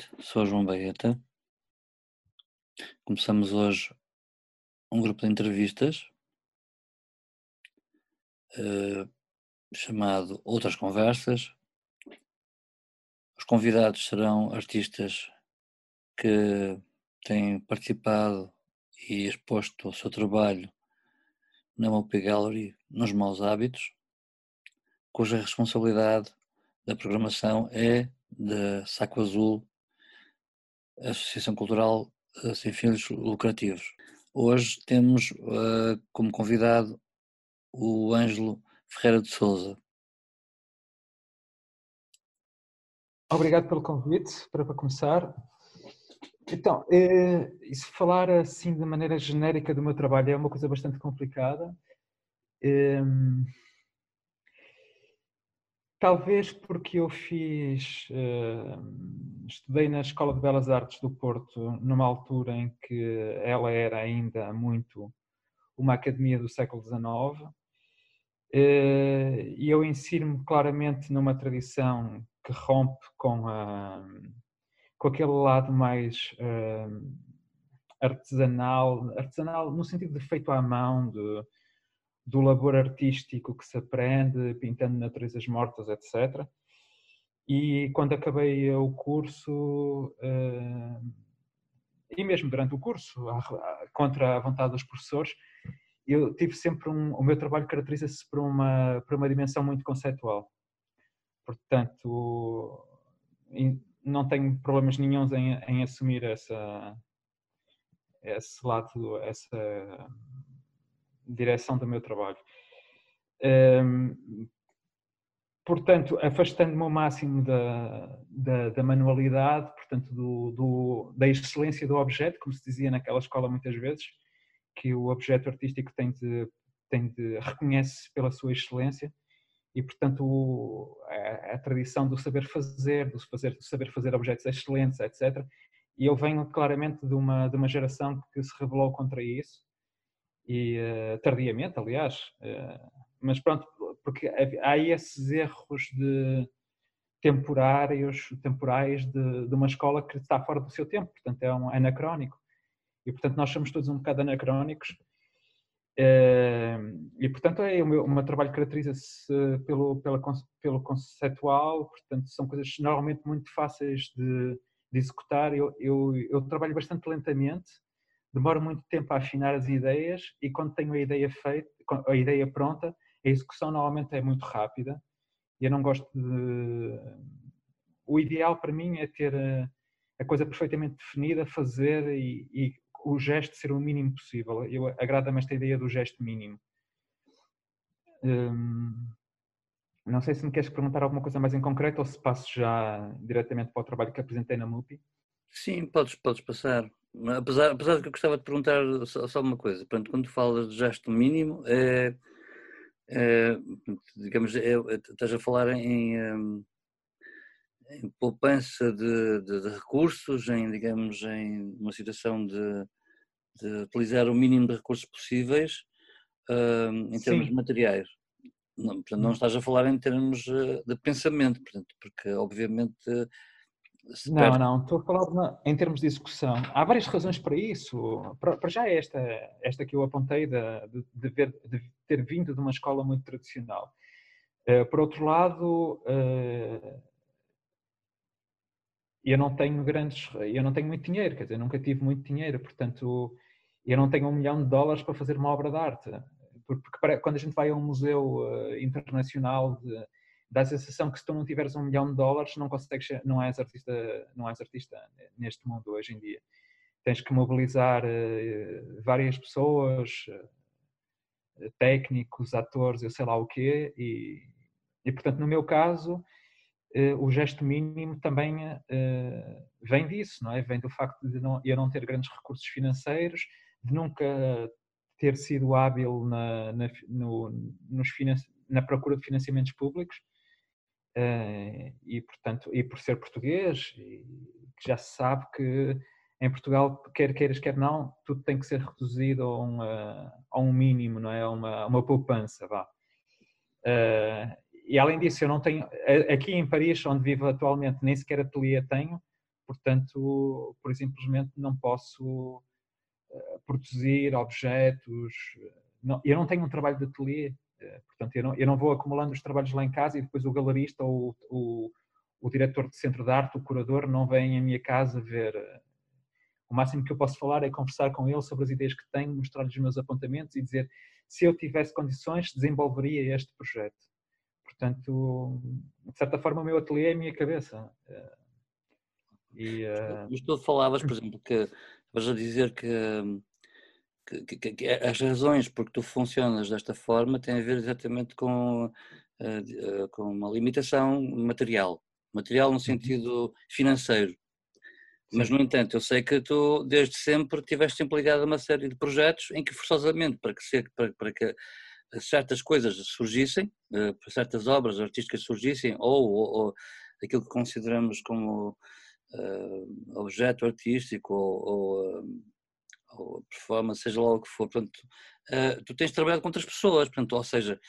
Noite. Sou João Baeta. Começamos hoje um grupo de entrevistas uh, chamado Outras Conversas. Os convidados serão artistas que têm participado e exposto o seu trabalho na MOP Gallery nos Maus Hábitos, cuja responsabilidade da programação é da Saco Azul, Associação Cultural eh, Sem Fins Lucrativos. Hoje temos uh, como convidado o Ângelo Ferreira de Souza. Obrigado pelo convite, para, para começar. Então, eh, se falar assim de maneira genérica do meu trabalho é uma coisa bastante complicada. Eh, Talvez porque eu fiz, uh, estudei na Escola de Belas Artes do Porto numa altura em que ela era ainda muito uma academia do século XIX uh, e eu insiro-me claramente numa tradição que rompe com, a, com aquele lado mais uh, artesanal, artesanal no sentido de feito à mão, de, do labor artístico que se aprende, pintando naturezas mortas, etc. E quando acabei o curso, eh, e mesmo durante o curso, contra a vontade dos professores, eu tive sempre um, o meu trabalho caracteriza-se por uma por uma dimensão muito conceitual. Portanto, não tenho problemas nenhums em, em assumir essa esse lado, essa direção do meu trabalho. Um, portanto, afastando-me ao máximo da, da, da manualidade, portanto, do, do, da excelência do objeto, como se dizia naquela escola muitas vezes, que o objeto artístico tem de, tem de reconhece pela sua excelência e, portanto, o, a, a, tradição do saber fazer, do, fazer, do saber fazer objetos excelentes, etc. E eu venho claramente de uma, de uma geração que se rebelou contra isso e uh, tardiamente, aliás, uh, mas pronto, porque há esses erros de temporários, temporais de, de, uma escola que está fora do seu tempo, portanto é um anacrónico. E portanto nós somos todos um bocado anacrónicos. Uh, e portanto é, o, meu, o meu trabalho caracteriza-se pelo, pela, pelo conceptual, portanto são coisas normalmente muito fáceis de, de executar. Eu, eu, eu trabalho bastante lentamente, demoro muito tempo a afinar as ideias e quando tenho a ideia feita, a ideia pronta, a execução normalmente é muito rápida e eu não gosto de... O ideal para mim é ter a coisa perfeitamente definida, fazer e, e o gesto ser o mínimo possível. Eu agrada-me esta ideia do gesto mínimo. Hum, não sei se me queres perguntar alguma coisa mais em concreto ou se passo já diretamente para o trabalho que apresentei na MUPI. Sim, podes, podes passar. Apesar, apesar de que eu gostava de perguntar só, só uma coisa. Pronto, quando falas de gesto mínimo, é, digamos, é, estás a falar em, em poupança de, de, de, recursos, em, digamos, em uma situação de, de utilizar o mínimo de recursos possíveis em termos Sim. materiais. Não, portanto, não hum. estás a falar em termos eh, de pensamento, portanto, porque obviamente não, não, estou a falar em termos de execução. Há várias razões para isso. Para, para já é esta, esta que eu apontei de, de, de, ver, de, ter vindo de uma escola muito tradicional. Uh, por outro lado, uh, eu não tenho grandes, eu não tenho muito dinheiro, quer dizer, nunca tive muito dinheiro, portanto, eu não tenho um milhão de dólares para fazer uma obra de arte. Porque, porque quando a gente vai a um museu uh, internacional de, dá a sensação que se tu não tiveres um milhão de dólares não consegues, não és artista, não és artista neste mundo hoje em dia. Tens que mobilizar uh, várias pessoas, uh, técnicos, atores, eu sei lá o quê, e, e portanto no meu caso uh, o gesto mínimo também vem disso, não é? Vem do facto de não, eu não ter grandes recursos financeiros, de nunca ter sido hábil na, na, no, nos na procura de financiamentos públicos e portanto e por ser português que já se sabe que em Portugal quer queiras quer não tudo tem que ser reduzido a um, a um mínimo não é a uma, uma poupança vá uh, e além disso eu não tenho aqui em Paris onde vivo atualmente nem sequer ateliê tenho portanto, por simplesmente não posso produzir objetos. Não, eu não tenho um trabalho de ateliê, portanto, eu não, eu não vou acumulando os trabalhos lá em casa e depois o galerista ou o, o diretor de centro de arte, o curador, não vem à minha casa ver. O máximo que eu posso falar é conversar com ele sobre as ideias que tenho, mostrar-lhe os meus apontamentos e dizer se eu tivesse condições, desenvolveria este projeto. Portanto, de certa forma, o meu ateliê é a minha cabeça. E, uh... Mas tu falavas, por exemplo, que estavas a dizer que, que, que, que, as razões por que tu funcionas desta forma têm a ver exatamente com, uh, com uma limitação material. Material no uhum. sentido financeiro. Mas, no entanto, eu sei que tu, desde sempre, tiveste implicado uma série de projetos em que, forçosamente, para que, para, para que certas coisas surgissem, eh, certas obras artísticas surgissem, ou, ou, ou aquilo que consideramos como uh, objeto artístico ou, ou, ou, performance, seja lá o que for. Portanto, uh, tu tens trabalhado com outras pessoas, portanto, ou seja,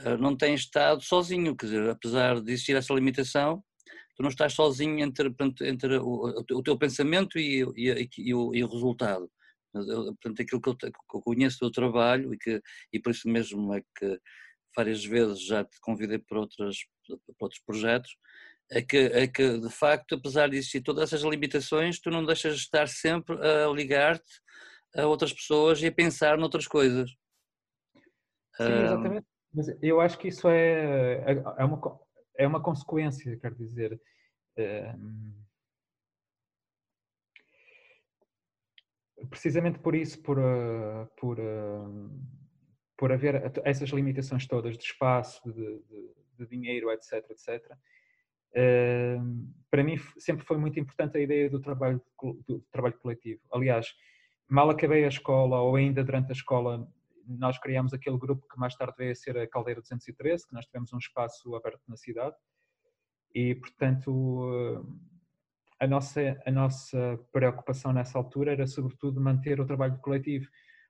uh, não tens estado sozinho, quer dizer, apesar de existir essa limitação, tu não estás sozinho entre, entre o, o, teu pensamento e, e, e, o, e o resultado. Portanto, aquilo que eu, que eu, conheço do teu trabalho e, que, e por isso mesmo é que várias vezes já te convidei para, outras, para outros projetos, é que, é que de facto, apesar de existir todas essas limitações, tu não deixas de estar sempre a ligar-te a outras pessoas e a pensar noutras coisas. Sim, exatamente. Mas eu acho que isso é, é, é uma, é uma consequência, quero dizer. precisamente por isso, por, uh, por, por haver essas limitações todas de espaço, de, de, de dinheiro, etc, etc, para mim sempre foi muito importante a ideia do trabalho, do trabalho coletivo. Aliás, mal acabei a escola ou ainda durante a escola, nós criámos aquele grupo que mais tarde veio a ser a Caldeira 213, que nós tivemos um espaço aberto na cidade e, portanto, a nossa, a nossa preocupação nessa altura era sobretudo manter o trabalho coletivo.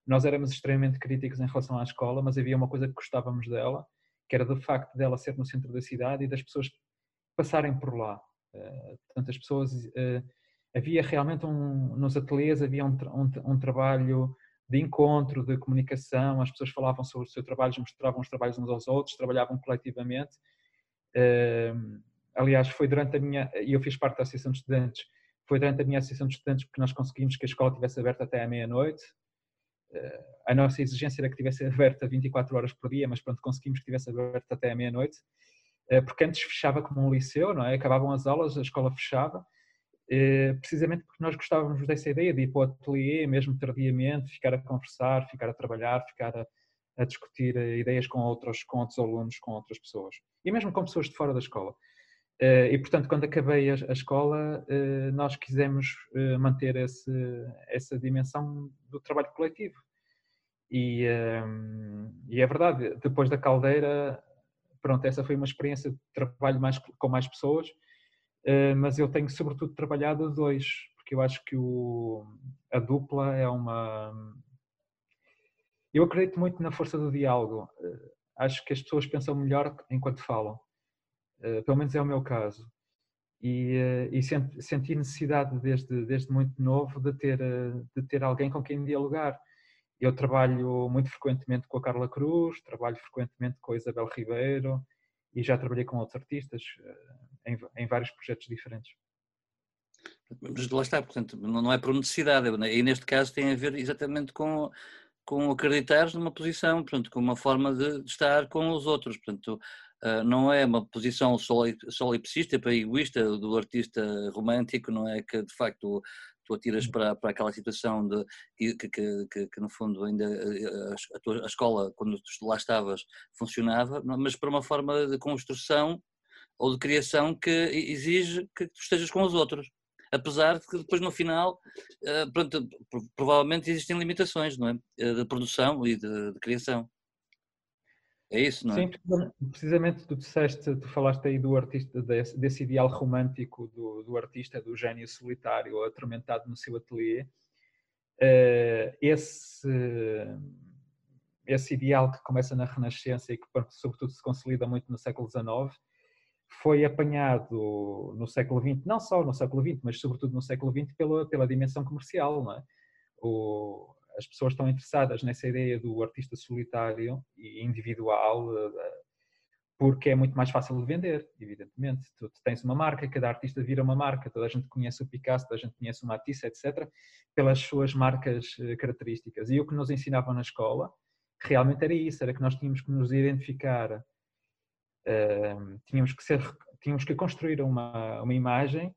Nós éramos extremamente críticos em relação à escola, mas havia uma coisa que gostávamos dela, que era do facto dela ser no centro da cidade e das pessoas passarem por lá. Uh, portanto, as pessoas. Uh, havia realmente um. Nos ateliês havia um, um, um, trabalho de encontro, de comunicação, as pessoas falavam sobre o seu trabalho, mostravam os trabalhos uns aos outros, trabalhavam coletivamente. Uh, aliás, foi durante a minha, e eu fiz parte da Associação de Estudantes, foi durante a minha Associação de Estudantes porque nós conseguimos que a escola estivesse aberta até à meia-noite. Eh, a nossa exigência era que estivesse aberta 24 horas por dia, mas pronto, conseguimos que estivesse aberta até à meia-noite, eh, porque antes fechava como um liceu, não é? Acabavam as aulas, a escola fechava, eh, precisamente porque nós gostávamos dessa ideia de ir para o ateliê, mesmo tardiamente, ficar a conversar, ficar a trabalhar, ficar a, a discutir ideias com outros, com outros alunos, com outras pessoas. E mesmo com pessoas de fora da escola. E, portanto, quando acabei a, escola, nós quisemos manter esse, essa dimensão do trabalho coletivo. E, ehm, e, é verdade, depois da caldeira, pronto, essa foi uma experiência de trabalho mais, com mais pessoas, mas eu tenho sobretudo trabalhado a dois, porque eu acho que o, a dupla é uma. Eu acredito muito na força do diálogo. acho que as pessoas pensam melhor enquanto falam. Eh, pelo menos é o meu caso. E, e senti, necessidade desde, desde muito novo de ter, de ter alguém com quem dialogar. Eu trabalho muito frequentemente com a Carla Cruz, trabalho frequentemente com a Isabel Ribeiro e já trabalhei com outros artistas em, em vários projetos diferentes. Mas lá está, portanto, não é por necessidade, e neste caso tem a ver exatamente com, com acreditar numa posição, portanto, com uma forma de, de estar com os outros. Portanto, Uh, não é uma posição solipsista, egoísta do artista romântico, não é que de facto tu atiras hum. para, para aquela situação de que, que, que, que no fundo ainda eh, a, tua, a, escola, quando tu lá estavas, funcionava, mas para uma forma de construção ou de criação que exige que tu estejas com os outros. Apesar de que depois no final, uh, pronto, provavelmente existem limitações, não é? Eh, de produção e de, de criação. É isso, não é? Sim, precisamente tu disseste, tu falaste aí do artista, desse, desse ideal romântico do, do, artista, do gênio solitário atormentado no seu ateliê. Uh, esse, esse ideal que começa na Renascença e que, sobretudo, se consolida muito no século XIX, foi apanhado no século XX, não só no século XX, mas sobretudo no século XX, pela, pela dimensão comercial. Não é? o, as pessoas estão interessadas nessa ideia do artista solitário e individual, porque é muito mais fácil de vender, evidentemente. Tu, tens uma marca, cada artista vira uma marca, toda a gente conhece o Picasso, toda a gente conhece o Matisse, etc., pelas suas marcas eh, características. E o que nos ensinavam na escola realmente era isso, era que nós tínhamos que nos identificar, uh, tínhamos que ser, tínhamos que construir uma, uma imagem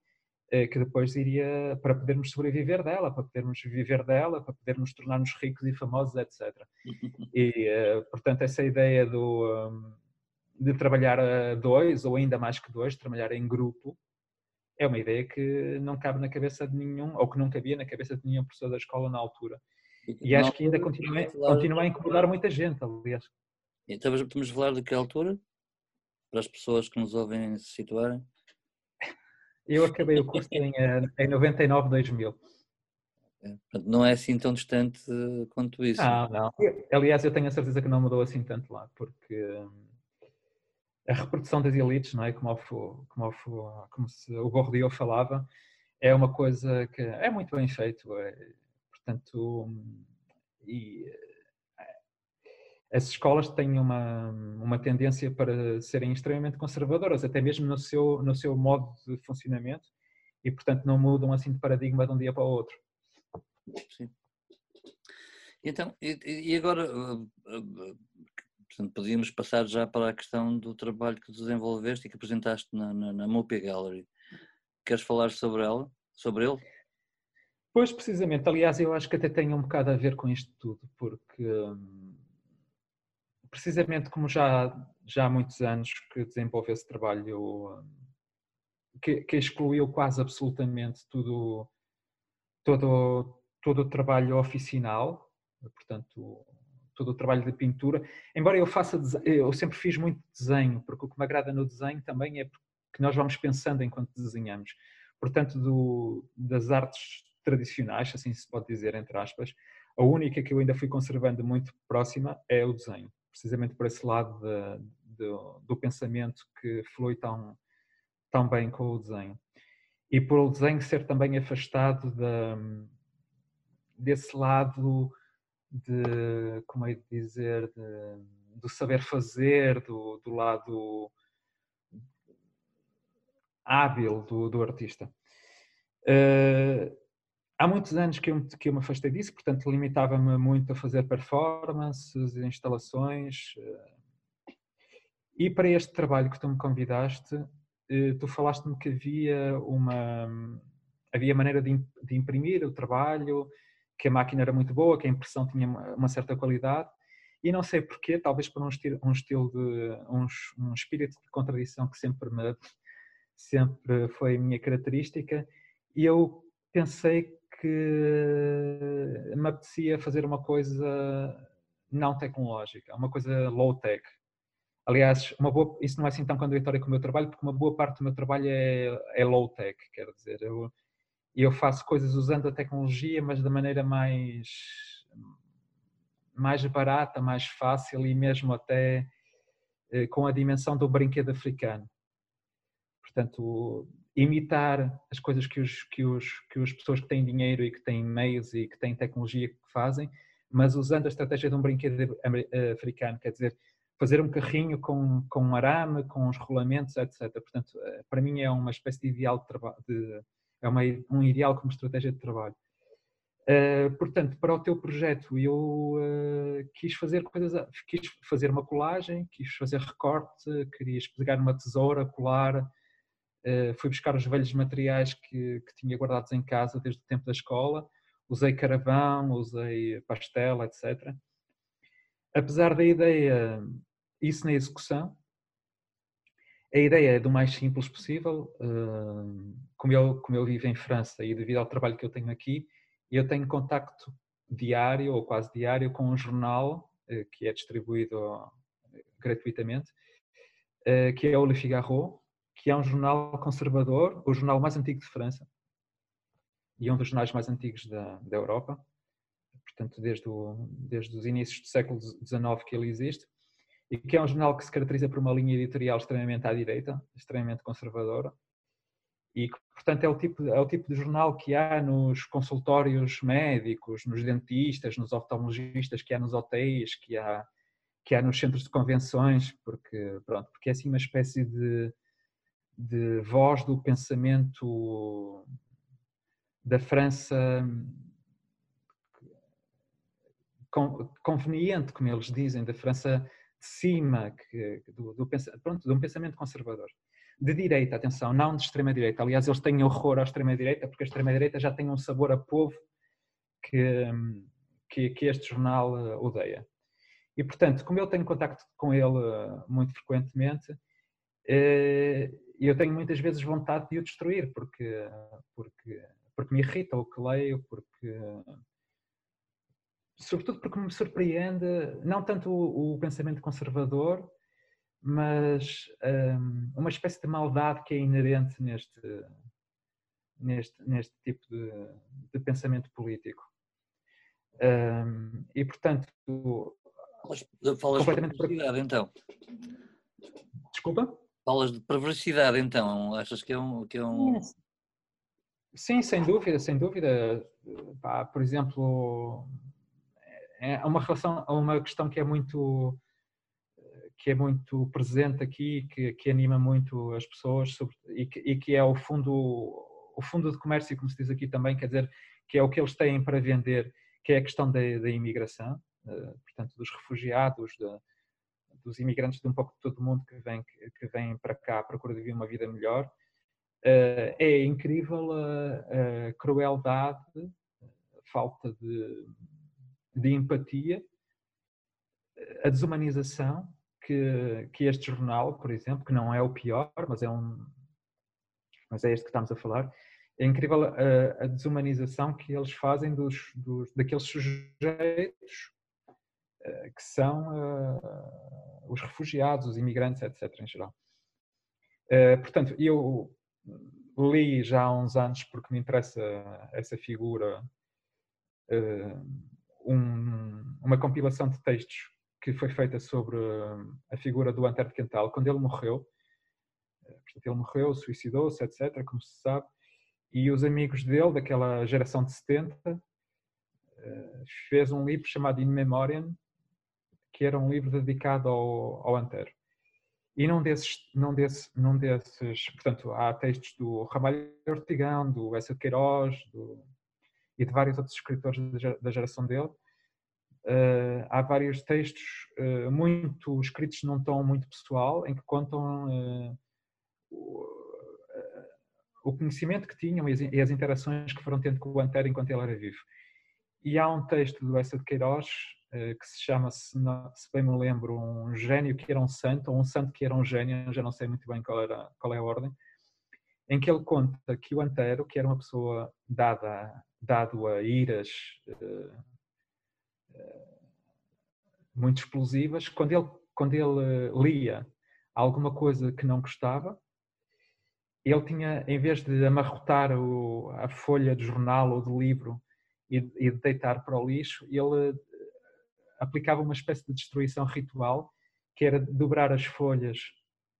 que depois iria, para podermos sobreviver dela, para podermos viver dela, para podermos tornar-nos ricos e famosos, etc. E, uh, portanto, essa ideia do... Um, de trabalhar a dois ou ainda mais que dois, trabalhar em grupo, é uma ideia que não cabe na cabeça de nenhum, ou que não cabia na cabeça de nenhum professor da escola na altura. E acho que ainda continua, continua a incomodar muita gente, aliás. Estamos, estamos a falar de que altura? Para as pessoas que nos ouvem se situarem? Eu acabei o curso em, eh, em 99, 2000. É, não é assim tão distante quanto isso. Não, não. Aliás, eu tenho a certeza que não mudou assim tanto lá, porque hum, a reprodução das elites, não é? Como, o, como, o, como se o Bourdieu falava, é uma coisa que é muito bem feito. É, portanto, e eh, as escolas têm uma, uma tendência para serem extremamente conservadoras, até mesmo no seu, no seu modo de funcionamento, e portanto não mudam assim de paradigma de um dia para o outro. Sim. Então, e, agora, eh, eh, Portanto, podíamos passar já para a questão do trabalho que desenvolveste e que apresentaste na, na, na Mopia Gallery. Queres falar sobre ela? Sobre ele? Pois, precisamente. Aliás, eu acho que até tem um bocado a ver com isto tudo, porque hum, precisamente como já, já há muitos anos que desenvolve esse trabalho hum, que, que, excluiu quase absolutamente tudo, todo, todo o trabalho oficinal, portanto, todo o trabalho de pintura. Embora eu faça, eu sempre fiz muito desenho, porque o que me agrada no desenho também é que nós vamos pensando enquanto desenhamos. Portanto, do, das artes tradicionais, assim se pode dizer, entre aspas, a única que eu ainda fui conservando muito próxima é o desenho, precisamente por esse lado de, de, do pensamento que flui tão, tão bem com o desenho. E por o desenho ser também afastado desse lado de, como é de dizer, de, do saber fazer, do, do lado hábil do, do artista. Uh, há muitos anos que eu, que eu me afastei disso, portanto limitava-me muito a fazer performances, instalações. Uh, e para este trabalho que tu me convidaste, uh, tu falaste-me que havia uma havia maneira de imprimir o trabalho, que a máquina era muito boa, que a impressão tinha uma certa qualidade, e não sei porquê, talvez por um estilo, um estilo de um, um espírito de contradição que sempre me sempre foi a minha característica, e eu pensei que me apetecia fazer uma coisa não tecnológica, uma coisa low-tech. Aliás, boa, isso não é assim tão contraditório com o meu trabalho, porque uma boa parte do meu trabalho é, é low-tech, quer dizer, eu, eu faço coisas usando a tecnologia, mas da maneira mais mais barata, mais fácil e mesmo até eh, com a dimensão do brinquedo africano. Portanto, imitar as coisas que os que os que as pessoas que têm dinheiro e que têm meios e que têm tecnologia que fazem, mas usando a estratégia de um brinquedo eh, africano, quer dizer, fazer um carrinho com, com um arame, com os rolamentos, etc. Portanto, eh, para mim é uma espécie de ideal de, de é uma, um ideal como estratégia de trabalho. Uh, portanto, para o teu projeto, eu uh, quis fazer coisas, quis fazer uma colagem, quis fazer recorte, queria pegar uma tesoura, colar, fui buscar os velhos materiais que, que tinha guardados em casa desde o tempo da escola, usei caravão, usei pastel, etc. Apesar da ideia, isso na execução, a ideia é do mais simples possível. Como eu, como eu vivo em França e devido ao trabalho que eu tenho aqui, eu tenho contacto diário ou quase diário com um jornal eh, que é distribuído eh, gratuitamente, eh, que é o Le Figaro, que é um jornal conservador, o jornal mais antigo de França e um dos jornais mais antigos da, da Europa, portanto desde, o, desde os inícios do século XIX que ele existe e que é um jornal que se caracteriza por uma linha editorial extremamente à direita, extremamente conservadora, e que, portanto, é o, tipo, é o tipo de jornal que há nos consultórios médicos, nos dentistas, nos oftalmologistas, que há nos hotéis, que há, que há nos centros de convenções, porque, pronto, porque é assim uma espécie de, de voz do pensamento da França conveniente, como eles dizem, da França de cima, que, do, do, pronto, de um pensamento conservador. De direita, atenção, não de extrema-direita. Aliás, eles têm horror à extrema-direita, porque a extrema-direita já tem um sabor a povo que, que, que este jornal eh, odeia. E, portanto, como eu tenho contacto com ele eh, muito frequentemente, eh, eu tenho muitas vezes vontade de o destruir, porque, porque, porque me irrita o que leio, porque sobretudo porque me surpreende não tanto o, o pensamento conservador, mas um, uma espécie de maldade que é inerente neste, neste, neste tipo de, de pensamento político. Um, e, portanto. Falas completamente de então. Desculpa? Falas de perversidade, então. Achas que é um. Que é um... Sim, sem dúvida, sem dúvida. Por exemplo, é uma relação, uma questão que é muito que é muito presente aqui, que, que anima muito as pessoas sobre, e, que, e, que, é o fundo o fundo de comércio, como se diz aqui também, quer dizer que é o que eles têm para vender, que é a questão da, da imigração, eh, portanto dos refugiados, de, dos imigrantes de um pouco de todo o mundo que vêm que vêm para cá à procura de uma vida melhor. Eh, é incrível a, a crueldade, a falta de de empatia, a desumanização que, que este jornal, por exemplo, que não é o pior, mas é um mas é este que estamos a falar, é incrível a, a desumanização que eles fazem dos, dos daqueles sujeitos que são uh, os refugiados, os imigrantes, etc. em geral. Uh, portanto, eu li já há uns anos porque me interessa essa figura um, uma compilação de textos que foi feita sobre a figura do Antero de Quental quando ele morreu. Eh, portanto, ele morreu, suicidou-se, etc., como se sabe, e os amigos dele, daquela geração de 70, eh, fez um livro chamado In Memoriam, que era um livro dedicado ao, ao Antero. E num desses, num, desse, desses, portanto, há textos do Ramalho Ortigão, do Essa Queiroz, do e de vários outros escritores da geração dele. Uh, há vários textos uh, muito escritos num tom muito pessoal, em que contam uh, o, o, conhecimento que tinham e as, interações que foram tendo com o Antero enquanto ele era vivo. E há um texto do Essa de Queiroz que se chama, se, não, se, bem me lembro, um gênio que era um santo, ou um santo que era um gênio, já não sei muito bem qual, era, qual é a ordem, em que ele conta que o Antero, que era uma pessoa dada dado a iras uh, muito explosivas, quando ele, quando ele lia alguma coisa que não gostava, ele tinha, em vez de amarrotar o, a folha de jornal ou de livro e, e deitar para o lixo, ele aplicava uma espécie de destruição ritual, que era dobrar as folhas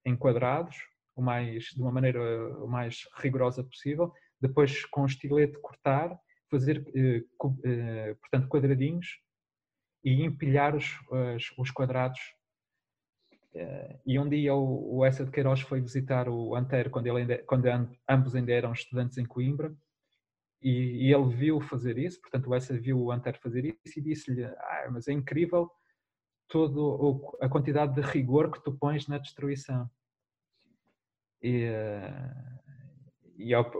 em quadrados, o mais, de uma maneira o mais rigorosa possível, depois com o estilete cortar fazer, eh, eh, portanto, quadradinhos e empilhar os, os quadrados. Eh, e um dia o, o Essa de Queiroz foi visitar o Antero quando, ele ainda, quando ambos ainda eram estudantes em Coimbra e, e ele viu fazer isso, portanto o Essa viu o Antero fazer isso e disse-lhe, ah, mas é incrível toda a quantidade de rigor que tu pões na destruição. E, e ao,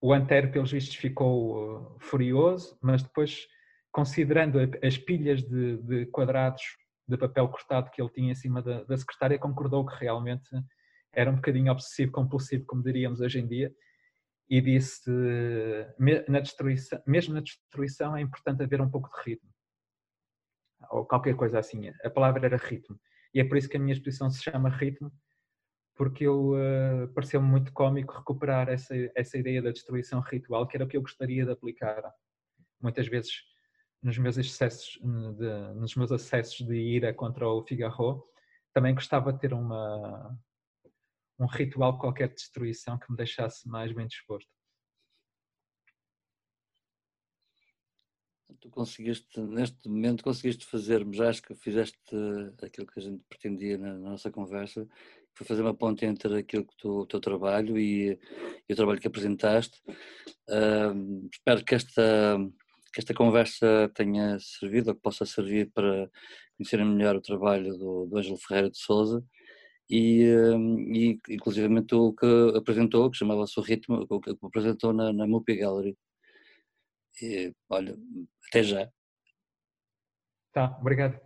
o Antero, pelos vistos, ficou uh, furioso, mas depois, considerando as pilhas de, de quadrados de papel cortado que ele tinha em cima da, da, secretária, concordou que realmente era um bocadinho obsessivo, compulsivo, como diríamos hoje em dia, e disse, na destruição, mesmo na destruição é importante haver um pouco de ritmo, ou qualquer coisa assim. A palavra era ritmo, e é por isso que a minha exposição se chama Ritmo, porque eu uh, pareceu-me muito cómico recuperar essa, essa ideia da destruição ritual, que era o que eu gostaria de aplicar muitas vezes nos meus excessos, de, nos meus acessos de ira contra o Figaro, também gostava de ter uma, um ritual qualquer de destruição que me deixasse mais bem disposto. Tu conseguiste, neste momento, conseguiste fazer, já acho que fizeste aquilo que a gente pretendia na, nossa conversa, foi fazer uma ponte entre aquilo que tu, o teu trabalho e, e, o trabalho que apresentaste. Uh, espero que esta, que esta conversa tenha servido, ou que possa servir para conhecerem melhor o trabalho do, do Ângelo Ferreira de Souza e, e inclusivamente o que apresentou, que chamava-se o Ritmo, o que apresentou na, na Mupi Gallery. E, olha, até já. Tá, obrigado.